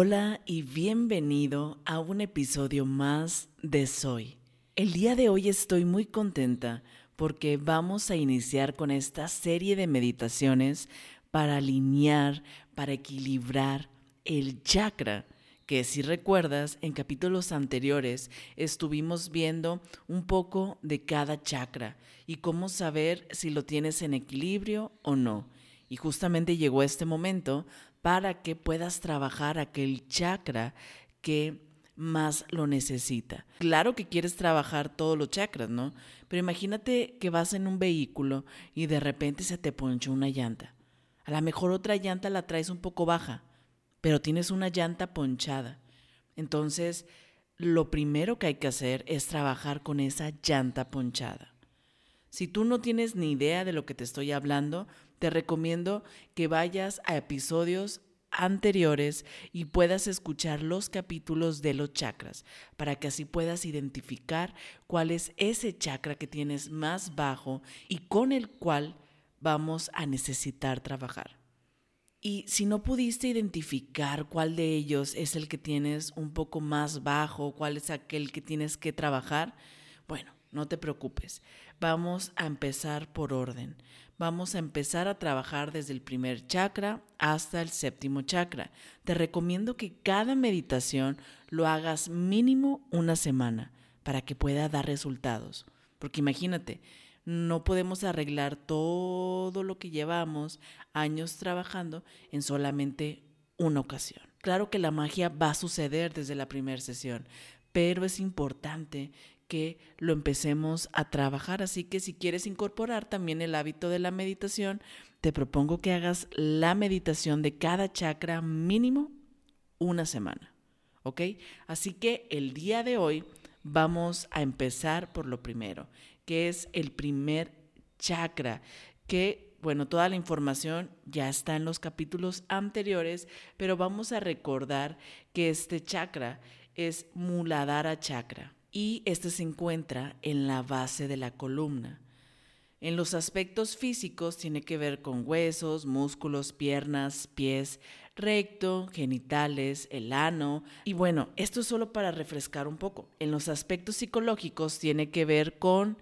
Hola y bienvenido a un episodio más de Soy. El día de hoy estoy muy contenta porque vamos a iniciar con esta serie de meditaciones para alinear, para equilibrar el chakra que si recuerdas, en capítulos anteriores estuvimos viendo un poco de cada chakra y cómo saber si lo tienes en equilibrio o no. Y justamente llegó este momento para que puedas trabajar aquel chakra que más lo necesita. Claro que quieres trabajar todos los chakras, ¿no? Pero imagínate que vas en un vehículo y de repente se te ponchó una llanta. A lo mejor otra llanta la traes un poco baja, pero tienes una llanta ponchada. Entonces, lo primero que hay que hacer es trabajar con esa llanta ponchada. Si tú no tienes ni idea de lo que te estoy hablando, te recomiendo que vayas a episodios anteriores y puedas escuchar los capítulos de los chakras para que así puedas identificar cuál es ese chakra que tienes más bajo y con el cual vamos a necesitar trabajar. Y si no pudiste identificar cuál de ellos es el que tienes un poco más bajo, cuál es aquel que tienes que trabajar, bueno, no te preocupes. Vamos a empezar por orden. Vamos a empezar a trabajar desde el primer chakra hasta el séptimo chakra. Te recomiendo que cada meditación lo hagas mínimo una semana para que pueda dar resultados. Porque imagínate, no podemos arreglar todo lo que llevamos años trabajando en solamente una ocasión. Claro que la magia va a suceder desde la primera sesión, pero es importante que lo empecemos a trabajar. Así que si quieres incorporar también el hábito de la meditación, te propongo que hagas la meditación de cada chakra mínimo una semana. ¿Ok? Así que el día de hoy vamos a empezar por lo primero, que es el primer chakra, que bueno, toda la información ya está en los capítulos anteriores, pero vamos a recordar que este chakra es Muladhara chakra y este se encuentra en la base de la columna. En los aspectos físicos tiene que ver con huesos, músculos, piernas, pies, recto, genitales, el ano. Y bueno, esto es solo para refrescar un poco. En los aspectos psicológicos tiene que ver con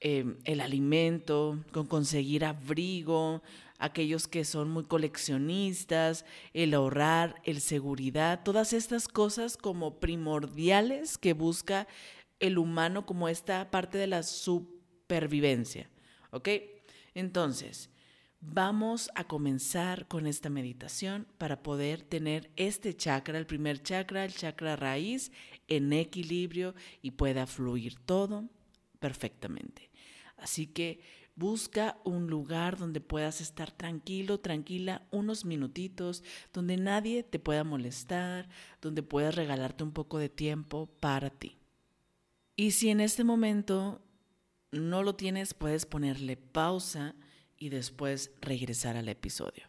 em, el alimento, con conseguir abrigo, aquellos que son muy coleccionistas, el ahorrar, el seguridad, todas estas cosas como primordiales que busca el humano como esta parte de la supervivencia. ¿Ok? Entonces, vamos a comenzar con esta meditación para poder tener este chakra, el primer chakra, el chakra raíz, en equilibrio y pueda fluir todo perfectamente. Así que Busca un lugar donde puedas estar tranquilo, tranquila, unos minutitos, donde nadie te pueda molestar, donde puedas regalarte un poco de tiempo para ti. Y si en este momento no lo tienes, puedes ponerle pausa y después regresar al episodio.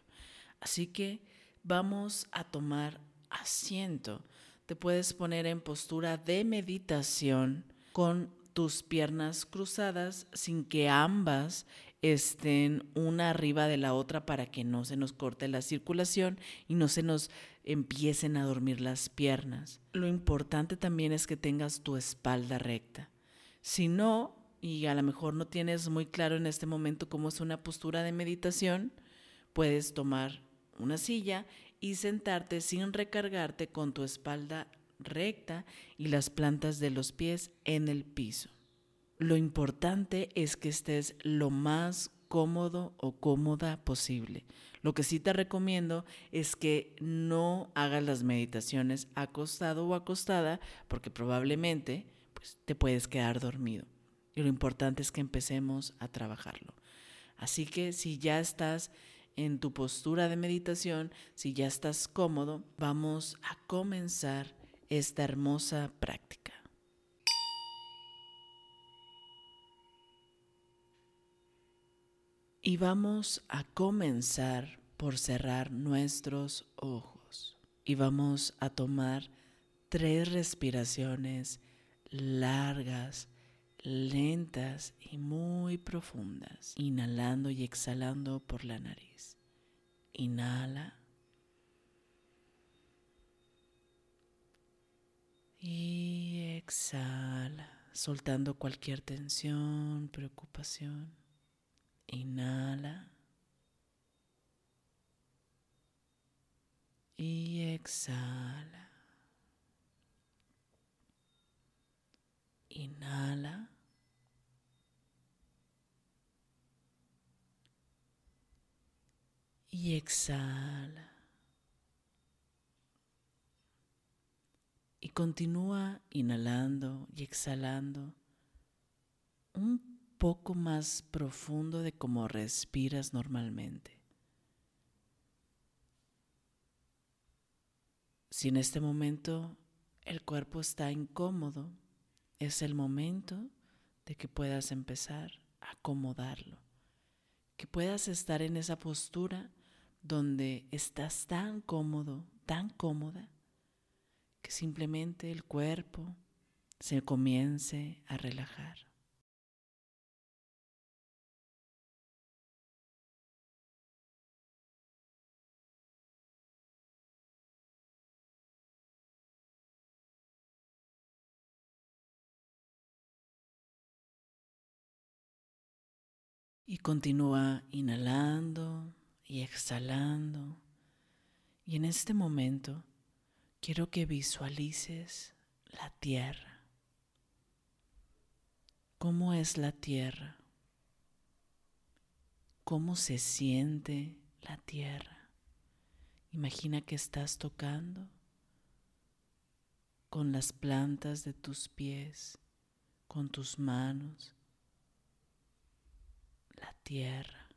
Así que vamos a tomar asiento. Te puedes poner en postura de meditación con tus piernas cruzadas sin que ambas estén una arriba de la otra para que no se nos corte la circulación y no se nos empiecen a dormir las piernas. Lo importante también es que tengas tu espalda recta. Si no, y a lo mejor no tienes muy claro en este momento cómo es una postura de meditación, puedes tomar una silla y sentarte sin recargarte con tu espalda recta y las plantas de los pies en el piso. Lo importante es que estés lo más cómodo o cómoda posible. Lo que sí te recomiendo es que no hagas las meditaciones acostado o acostada porque probablemente pues, te puedes quedar dormido. Y lo importante es que empecemos a trabajarlo. Así que si ya estás en tu postura de meditación, si ya estás cómodo, vamos a comenzar esta hermosa práctica. Y vamos a comenzar por cerrar nuestros ojos. Y vamos a tomar tres respiraciones largas, lentas y muy profundas, inhalando y exhalando por la nariz. Inhala. Y exhala, soltando cualquier tensión, preocupación. Inhala. Y exhala. Inhala. Y exhala. Continúa inhalando y exhalando un poco más profundo de cómo respiras normalmente. Si en este momento el cuerpo está incómodo, es el momento de que puedas empezar a acomodarlo, que puedas estar en esa postura donde estás tan cómodo, tan cómoda, simplemente el cuerpo se comience a relajar. Y continúa inhalando y exhalando. Y en este momento quiero que visualices la tierra. ¿Cómo es la tierra? ¿Cómo se siente la tierra? Imagina que estás tocando con las plantas de tus pies, con tus manos la tierra,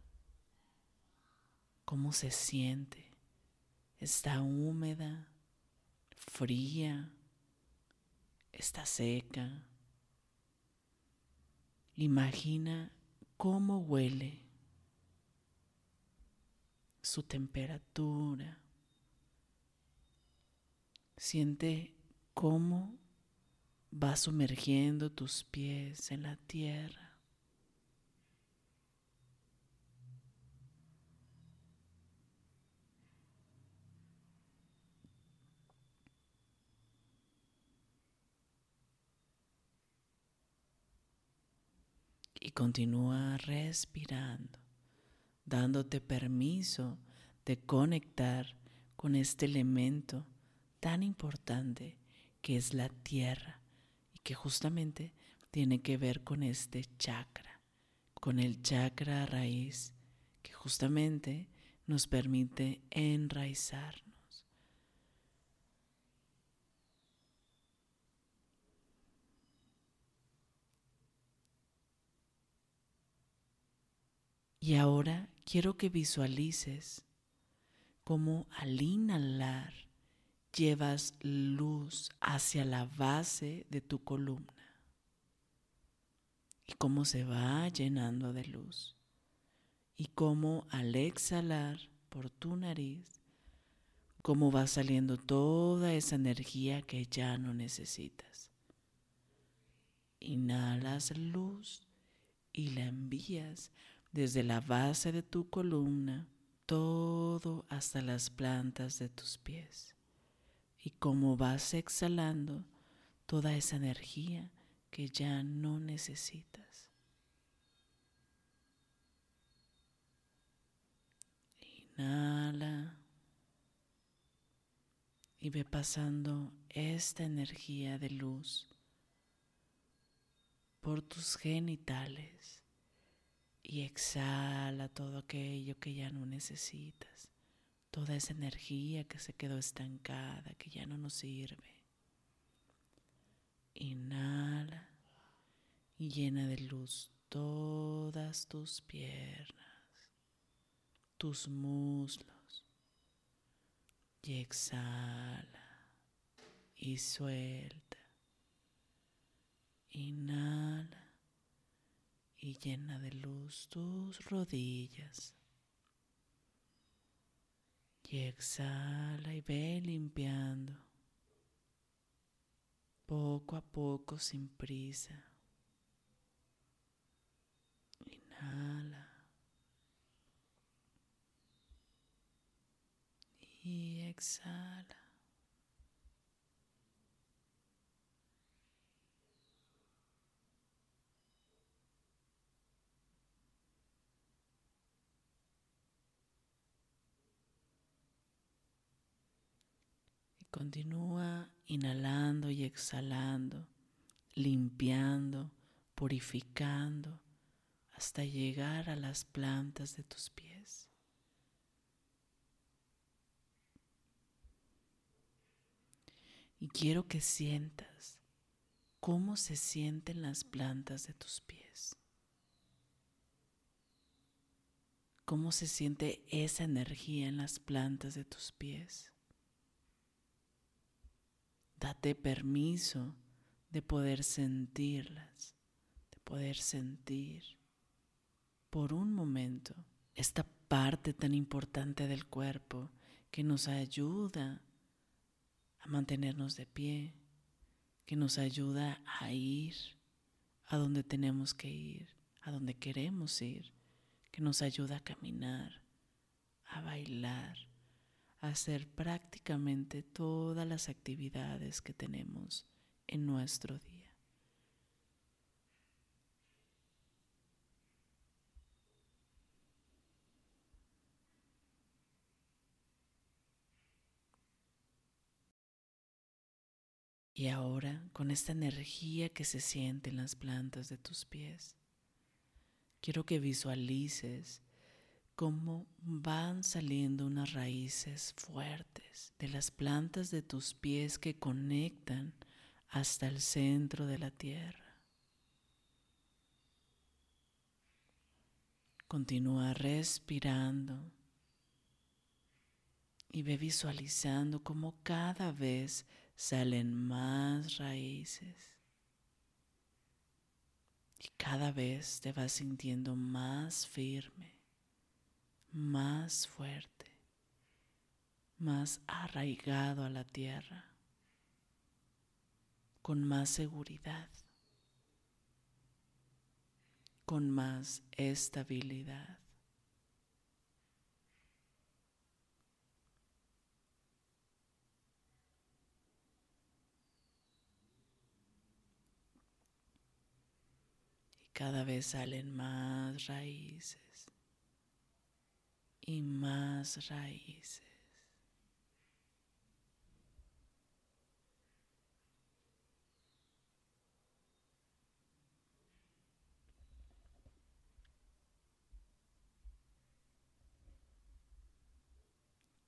cómo se siente. Está húmeda, fría, está seca. Imagina cómo huele, su temperatura. Siente cómo va sumergiendo tus pies en la tierra. Y continúa respirando, dándote permiso de conectar con este elemento tan importante que es la tierra y que justamente tiene que ver con este chakra, con el chakra raíz que justamente nos permite enraizar. Y ahora quiero que visualices cómo al inhalar llevas luz hacia la base de tu columna y cómo se va llenando de luz y cómo al exhalar por tu nariz, cómo va saliendo toda esa energía que ya no necesitas. Inhalas luz y la envías desde la base de tu columna, todo hasta las plantas de tus pies. Y como vas exhalando toda esa energía que ya no necesitas. Inhala y ve pasando esta energía de luz por tus genitales y exhala todo aquello que ya no necesitas, toda esa energía que se quedó estancada, que ya no nos sirve. Inhala y llena de luz todas tus piernas, tus muslos y exhala y suelta. Inhala y llena de luz tus rodillas. Y exhala y ve limpiando poco a poco sin prisa. Inhala. Y exhala. Continúa inhalando y exhalando, limpiando, purificando, hasta llegar a las plantas de tus pies. Y quiero que sientas cómo se sienten las plantas de tus pies. Cómo se siente esa energía en las plantas de tus pies. Date permiso de poder sentirlas, de poder sentir por un momento esta parte tan importante del cuerpo que nos ayuda a mantenernos de pie, que nos ayuda a ir a donde tenemos que ir, a donde queremos ir, que nos ayuda a caminar, a bailar, hacer prácticamente todas las actividades que tenemos en nuestro día. Y ahora, con esta energía que se siente en las plantas de tus pies, quiero que visualices cómo van saliendo unas raíces fuertes de las plantas de tus pies que conectan hasta el centro de la tierra. Continúa respirando y ve visualizando cómo cada vez salen más raíces y cada vez te vas sintiendo más firme más fuerte, más arraigado a la tierra, con más seguridad, con más estabilidad. Cada vez salen más raíces y más raíces.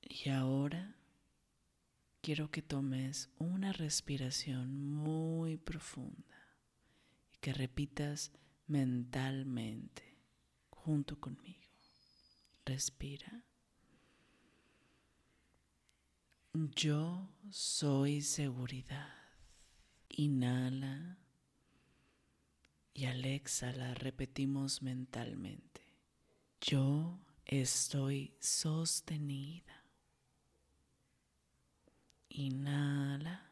Y ahora quiero que tomes una respiración muy profunda y que repitas mentalmente junto conmigo. Respira. Yo soy seguridad. Inhala y al exhalar repetimos mentalmente. Yo estoy sostenida. Inhala.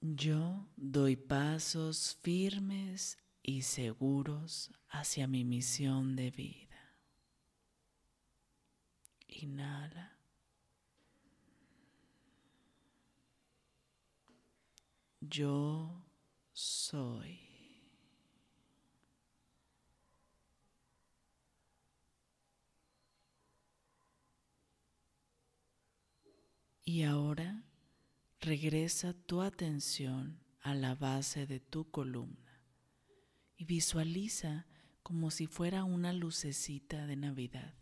Yo doy pasos firmes y seguros hacia mi misión de vida. Inhala. Yo soy. Y ahora regresa tu atención a la base de tu columna y visualiza como si fuera una lucecita de Navidad,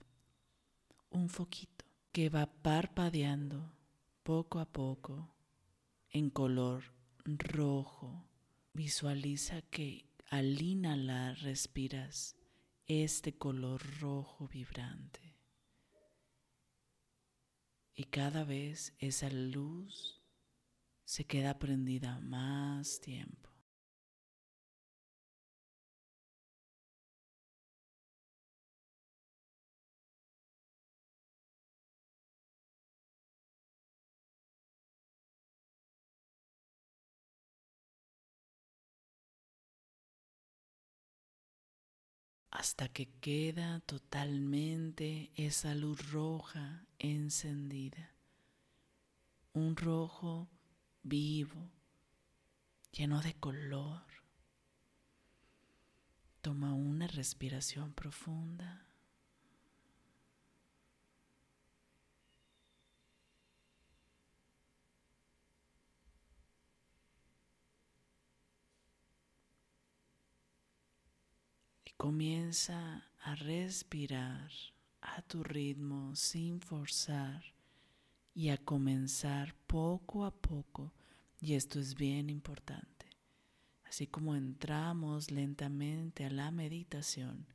un foquito que va parpadeando poco a poco en color rojo. Visualiza que al inhalar respiras este color rojo vibrante. Y cada vez esa luz se queda prendida más tiempo. Hasta que queda totalmente esa luz roja encendida. Un rojo vivo, lleno de color. Toma una respiración profunda. Comienza a respirar a tu ritmo sin forzar y a comenzar poco a poco. Y esto es bien importante. Así como entramos lentamente a la meditación,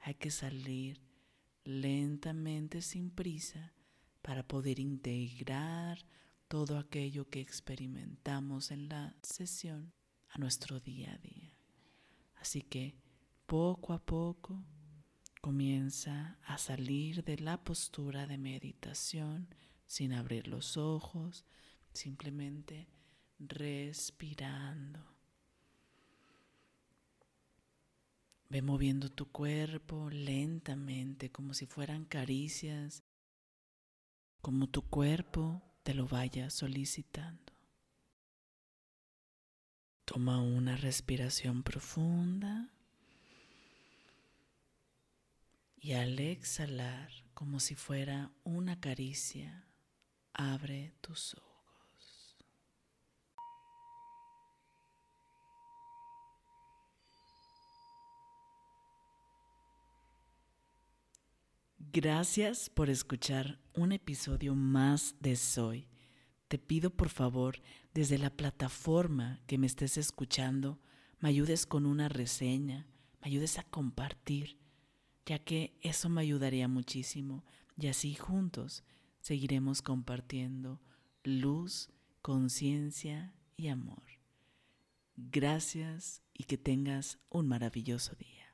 hay que salir lentamente sin prisa para poder integrar todo aquello que experimentamos en la sesión a nuestro día a día. Así que poco a poco comienza a salir de la postura de meditación sin abrir los ojos, simplemente respirando. Ve moviendo tu cuerpo lentamente como si fueran caricias, como tu cuerpo te lo vaya solicitando. Toma una respiración profunda. Y al exhalar, como si fuera una caricia, abre tus ojos. Gracias por escuchar un episodio más de Soy. Te pido por favor, desde la plataforma que me estés escuchando, me ayudes con una reseña, me ayudes a compartir ya que eso me ayudaría muchísimo y así juntos seguiremos compartiendo luz, conciencia y amor. Gracias y que tengas un maravilloso día.